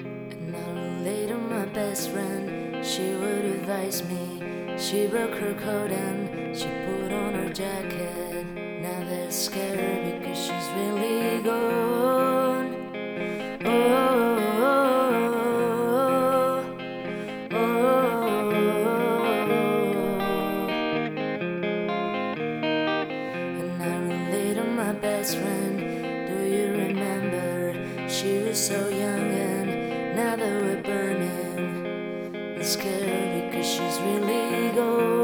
And now later, my best friend, she would advise me. She broke her coat and she put on her jacket. Now they're scared because she's really gone. Oh, oh, oh, oh. now later, my best friend, do you remember? She was so young and now that we're burning, it's scary because she's really gone.